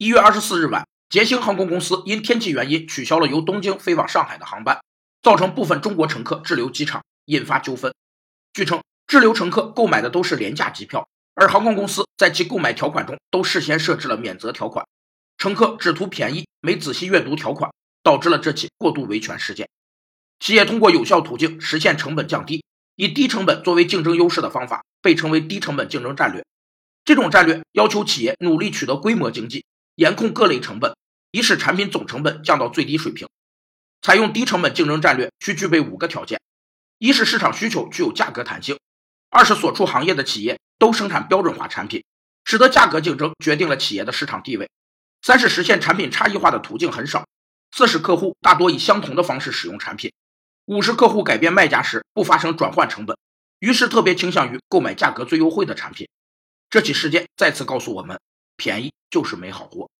一月二十四日晚，捷星航空公司因天气原因取消了由东京飞往上海的航班，造成部分中国乘客滞留机场，引发纠纷。据称，滞留乘客购买的都是廉价机票，而航空公司在其购买条款中都事先设置了免责条款，乘客只图便宜，没仔细阅读条款，导致了这起过度维权事件。企业通过有效途径实现成本降低，以低成本作为竞争优势的方法，被称为低成本竞争战略。这种战略要求企业努力取得规模经济，严控各类成本，以使产品总成本降到最低水平。采用低成本竞争战略需具备五个条件：一是市场需求具有价格弹性；二是所处行业的企业都生产标准化产品，使得价格竞争决定了企业的市场地位；三是实现产品差异化的途径很少；四是客户大多以相同的方式使用产品；五是客户改变卖家时不发生转换成本，于是特别倾向于购买价格最优惠的产品。这起事件再次告诉我们，便宜就是没好货。